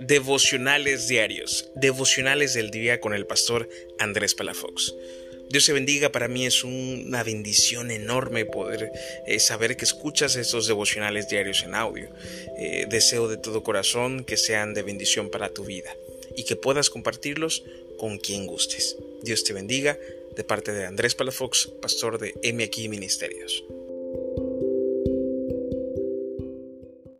Devocionales diarios, devocionales del día con el pastor Andrés Palafox. Dios te bendiga, para mí es una bendición enorme poder eh, saber que escuchas estos devocionales diarios en audio. Eh, deseo de todo corazón que sean de bendición para tu vida y que puedas compartirlos con quien gustes. Dios te bendiga de parte de Andrés Palafox, pastor de M aquí Ministerios.